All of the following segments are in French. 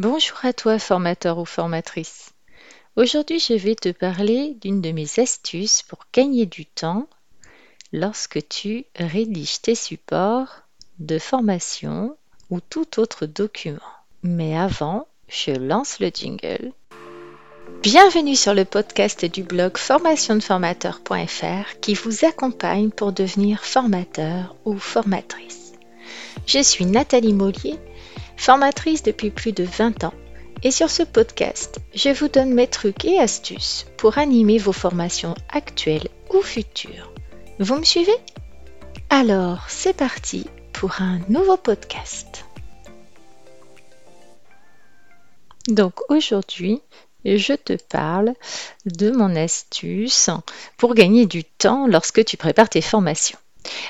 Bonjour à toi formateur ou formatrice. Aujourd'hui je vais te parler d'une de mes astuces pour gagner du temps lorsque tu rédiges tes supports de formation ou tout autre document. Mais avant, je lance le jingle. Bienvenue sur le podcast du blog formationdeformateur.fr qui vous accompagne pour devenir formateur ou formatrice. Je suis Nathalie Mollier formatrice depuis plus de 20 ans. Et sur ce podcast, je vous donne mes trucs et astuces pour animer vos formations actuelles ou futures. Vous me suivez? Alors, c'est parti pour un nouveau podcast. Donc aujourd'hui, je te parle de mon astuce pour gagner du temps lorsque tu prépares tes formations.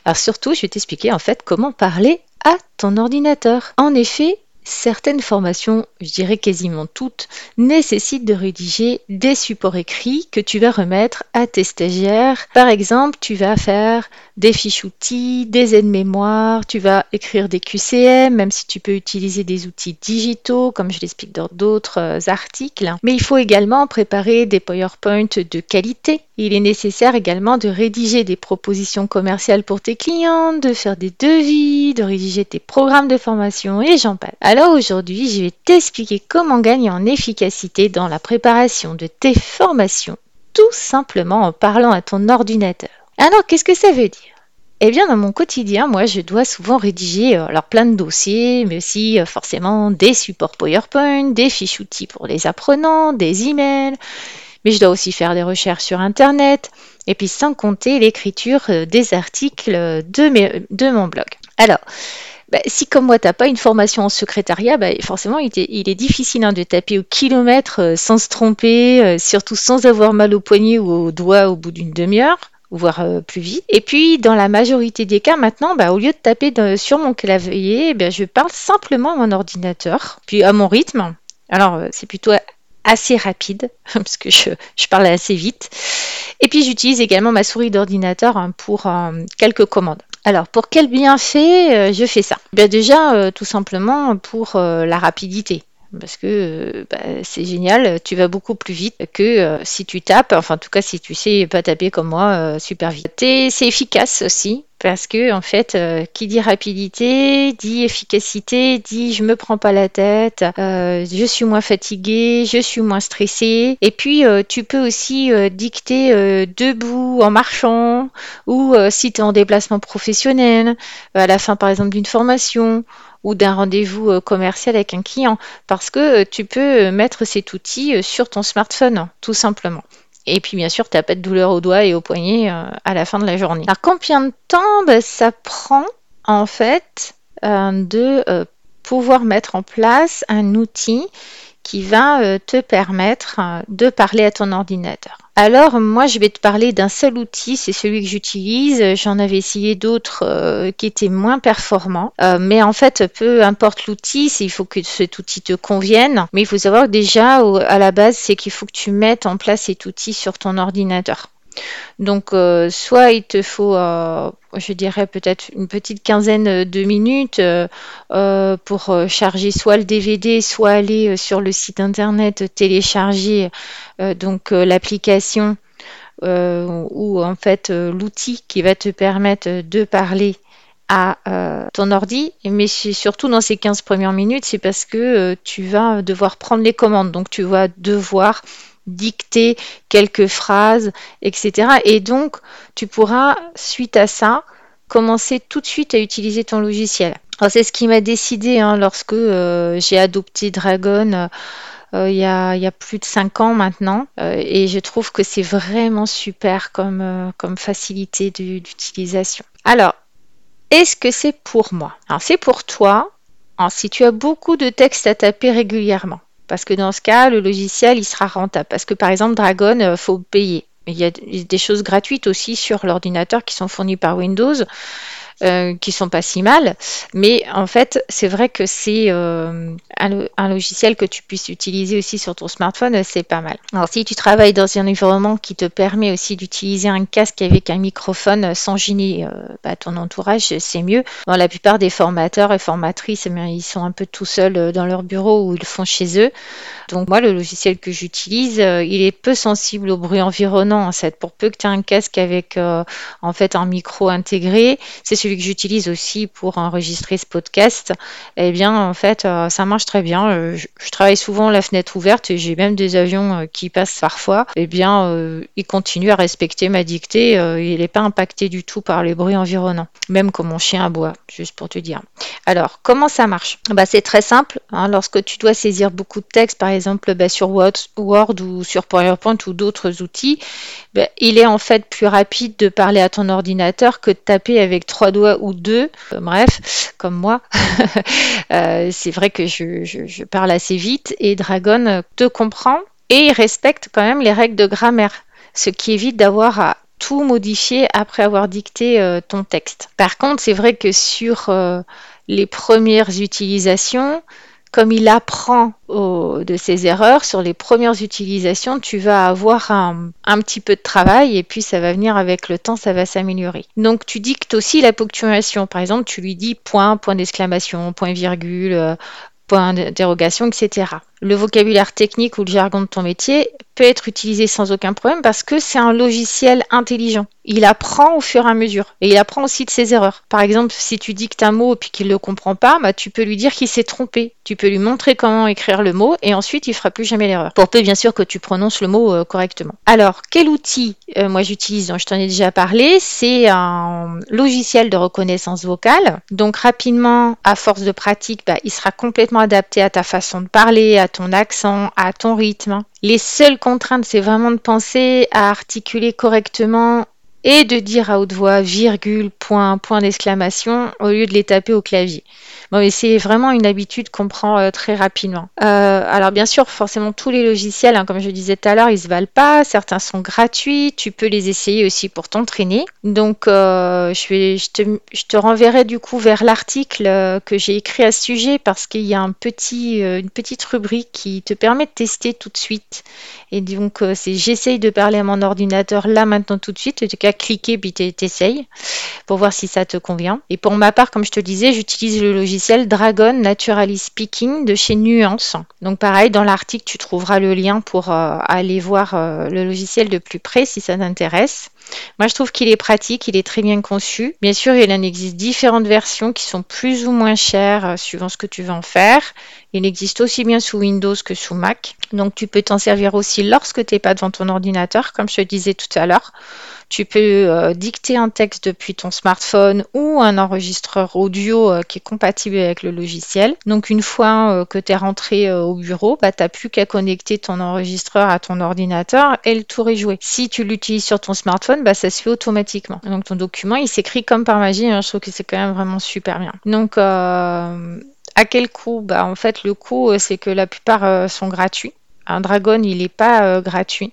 Alors surtout, je vais t'expliquer en fait comment parler à ton ordinateur. En effet, certaines formations, je dirais quasiment toutes, nécessitent de rédiger des supports écrits que tu vas remettre à tes stagiaires. Par exemple, tu vas faire des fiches outils, des aides-mémoire, tu vas écrire des QCM, même si tu peux utiliser des outils digitaux, comme je l'explique dans d'autres euh, articles. Mais il faut également préparer des PowerPoint de qualité. Il est nécessaire également de rédiger des propositions commerciales pour tes clients, de faire des devis, de rédiger tes programmes de formation et j'en passe. Alors aujourd'hui, je vais t'expliquer comment gagner en efficacité dans la préparation de tes formations, tout simplement en parlant à ton ordinateur. Alors, qu'est-ce que ça veut dire? Eh bien, dans mon quotidien, moi, je dois souvent rédiger euh, alors plein de dossiers, mais aussi euh, forcément des supports PowerPoint, des fiches outils pour les apprenants, des emails. Mais je dois aussi faire des recherches sur Internet, et puis sans compter l'écriture euh, des articles de, de mon blog. Alors, bah, si comme moi, tu n'as pas une formation en secrétariat, bah, forcément, il est, difficile hein, de taper au kilomètre sans se tromper, surtout sans avoir mal au poignet ou au doigt au bout d'une demi-heure voire euh, plus vite. Et puis, dans la majorité des cas, maintenant, bah, au lieu de taper sur mon clavier, eh je parle simplement à mon ordinateur, puis à mon rythme. Alors, euh, c'est plutôt assez rapide, parce que je, parle assez vite. Et puis, j'utilise également ma souris d'ordinateur hein, pour euh, quelques commandes. Alors, pour quel bienfait je fais ça? Bien Déjà, tout simplement pour la rapidité parce que euh, bah, c'est génial, tu vas beaucoup plus vite que euh, si tu tapes, enfin en tout cas si tu sais pas taper comme moi euh, super vite. C'est efficace aussi parce que en fait, qui dit rapidité dit efficacité, dit je me prends pas la tête, je suis moins fatiguée, je suis moins stressée. Et puis tu peux aussi dicter debout en marchant ou si tu es en déplacement professionnel, à la fin par exemple d'une formation ou d'un rendez-vous euh, commercial avec un client parce que euh, tu peux euh, mettre cet outil sur ton smartphone, tout simplement. Et puis bien sûr, tu n'as pas de douleur au doigt et au poignet à la fin de la journée. Alors combien de temps ben, ça prend en fait de pouvoir mettre en place un outil qui va te permettre de parler à ton ordinateur alors moi je vais te parler d'un seul outil, c'est celui que j'utilise. J'en avais essayé d'autres euh, qui étaient moins performants. Euh, mais en fait, peu importe l'outil, il faut que cet outil te convienne. Mais il faut savoir déjà à la base, c'est qu'il faut que tu mettes en place cet outil sur ton ordinateur. Donc, euh, soit il te faut, euh, je dirais peut-être une petite quinzaine de minutes euh, pour charger soit le DVD, soit aller sur le site internet télécharger donc l'application ou en fait l'outil qui va te permettre de parler à ton ordi, mais surtout dans ces 15 premières minutes, c'est parce que tu vas devoir prendre les commandes. Donc tu vas devoir dicter quelques phrases, etc. Et donc, tu pourras, suite à ça, commencer tout de suite à utiliser ton logiciel. C'est ce qui m'a décidé hein, lorsque euh, j'ai adopté Dragon. Euh, il, y a, plus de 5 ans maintenant euh, et je trouve que c'est vraiment super comme, facilité d'utilisation. Alors, est-ce que c'est pour moi? Alors, c'est pour toi si tu as beaucoup de textes à taper régulièrement. Parce que dans ce cas, le logiciel, il sera rentable. Parce que par exemple, Dragon, il euh, faut payer. Il y a des choses gratuites aussi sur l'ordinateur qui sont fournies par Windows. Euh, qui sont pas si mal. Mais en fait, c'est vrai que c'est euh, un, logiciel que tu puisses utiliser aussi sur ton smartphone, c'est pas mal. Alors si tu travailles dans un environnement qui te permet aussi d'utiliser un casque avec un microphone sans gêner bah, ton entourage, c'est mieux. la plupart des formateurs et formatrices, eh ils sont un peu tout seuls dans leur bureau ou ils font chez eux. Donc moi, le logiciel que j'utilise, il est peu sensible au bruit environnant. Pour peu que tu aies un casque avec en fait un micro intégré, c'est celui que j'utilise aussi pour enregistrer ce podcast. Eh bien, en fait, euh, ça marche très bien. Euh, je, travaille souvent la fenêtre ouverte et j'ai même des avions euh, qui passent parfois. Eh bien, il continue à respecter ma dictée. il n'est pas impacté du tout par les bruits environnants, même comme mon chien aboie, juste pour te dire. Alors, comment ça marche? Bah, C'est très simple. Hein. lorsque tu dois saisir beaucoup de texte, par exemple bah, sur Word ou sur PowerPoint ou d'autres outils, bah, il est en fait plus rapide de parler à ton ordinateur que de taper avec trois doigts ou deux. Euh, bref, comme moi, euh, c'est vrai que je, parle assez vite et Dragon te comprend et respecte quand même les règles de grammaire, ce qui évite d'avoir à tout modifier après avoir dicté euh, ton texte. Par contre, c'est vrai que sur les premières utilisations, comme il apprend de ses erreurs sur les premières utilisations, tu vas avoir un, petit peu de travail et puis ça va venir avec le temps, ça va s'améliorer. Donc tu dictes aussi la ponctuation. Par exemple, tu lui dis point, point d'exclamation, point virgule, euh, point d'interrogation, etc. Le vocabulaire technique ou le jargon de ton métier peut être utilisé sans aucun problème parce que c'est un logiciel intelligent. Il apprend au fur et à mesure et il apprend aussi de ses erreurs. Par exemple, si tu dictes un mot et puis qu'il ne le comprend pas, bah, tu peux lui dire qu'il s'est trompé. Tu peux lui montrer comment écrire le mot et ensuite il fera plus jamais l'erreur. Pour peu bien sûr que tu prononces le mot euh, correctement. Alors, quel outil euh, moi j'utilise dont je t'en ai déjà parlé? C'est un logiciel de reconnaissance vocale. Donc rapidement, à force de pratique, bah, il sera complètement adapté à ta façon de parler, à ton accent, à ton rythme. Les seules contraintes, c'est vraiment de penser à articuler correctement et de dire à haute voix virgule, point, point d'exclamation au lieu de les taper au clavier. Bon, c'est vraiment une habitude qu'on prend euh, très rapidement. Euh, alors bien sûr, forcément tous les logiciels, hein, comme je disais tout à l'heure, ils se valent pas. Certains sont gratuits. Tu peux les essayer aussi pour t'entraîner. Donc euh, je, te, renverrai du coup vers l'article que j'ai écrit à ce sujet parce qu'il y a une petite rubrique qui te permet de tester tout de suite. Et donc c'est j'essaye de parler à mon ordinateur là maintenant tout de suite. Cliquer puis t'essayes pour voir si ça te convient. Et pour ma part, comme je te disais, j'utilise le logiciel Dragon Naturally Speaking de chez Nuance. Donc pareil, dans l'article, tu trouveras le lien pour euh, aller voir euh, le logiciel de plus près si ça t'intéresse. Moi, je trouve qu'il est pratique, il est très bien conçu. Bien sûr, il en existe différentes versions qui sont plus ou moins chères euh, suivant ce que tu veux en faire. Il existe aussi bien sous Windows que sous Mac. Donc, tu peux t'en servir aussi lorsque tu n'es pas devant ton ordinateur, comme je te disais tout à l'heure. Tu peux euh, dicter un texte depuis ton smartphone ou un enregistreur audio euh, qui est compatible avec le logiciel. Donc une fois euh, que tu es rentré au bureau, bah, tu n'as plus qu'à connecter ton enregistreur à ton ordinateur et le tour est joué. Si tu l'utilises sur ton smartphone, bah, ça se fait automatiquement. Donc ton document, il s'écrit comme par magie. Hein. je trouve que c'est quand même vraiment super bien. Donc à quel coût? Bah, En fait, le coût, c'est que la plupart sont gratuits. Un Dragon, il n'est pas gratuit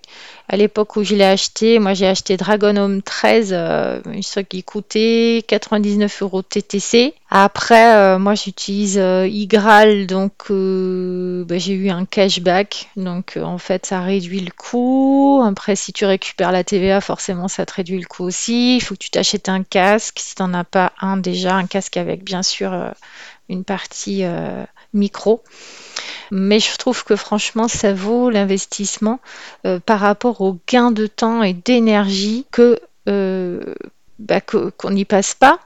à l'époque où je l'ai acheté, moi j'ai acheté Dragon Home 13, euh, qui coûtait 99 euros TTC. Après, euh, moi j'utilise euh, Igral, donc euh, bah, j'ai eu un cashback, donc en fait ça réduit le coût. Après, si tu récupères la TVA, forcément ça te réduit le coût aussi. Il faut que tu t'achètes un casque, si tu n'en as pas un déjà, un casque avec bien sûr une partie micro. Mais je trouve que franchement, ça vaut l'investissement euh, par rapport au gain de temps et d'énergie que euh, bah, qu'on n'y passe pas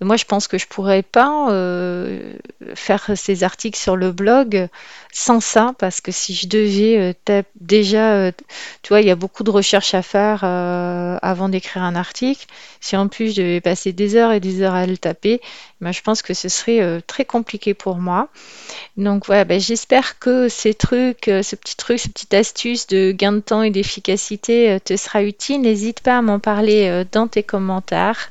moi, je pense que je pourrais pas euh, faire ces articles sur le blog sans ça, parce que si je devais euh, déjà, euh, tu vois, il y a beaucoup de recherches à faire avant d'écrire un article. Si en plus je devais passer des heures et des heures à le taper, ben, je pense que ce serait très compliqué pour moi. Donc voilà, ben, j'espère que ces trucs, ce petit truc, ces petites astuces de gain de temps et d'efficacité te sera utile. N'hésite pas à m'en parler dans tes commentaires.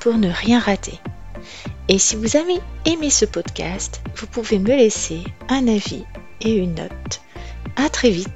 pour ne rien rater. Et si vous avez aimé ce podcast, vous pouvez me laisser un avis et une note. À très vite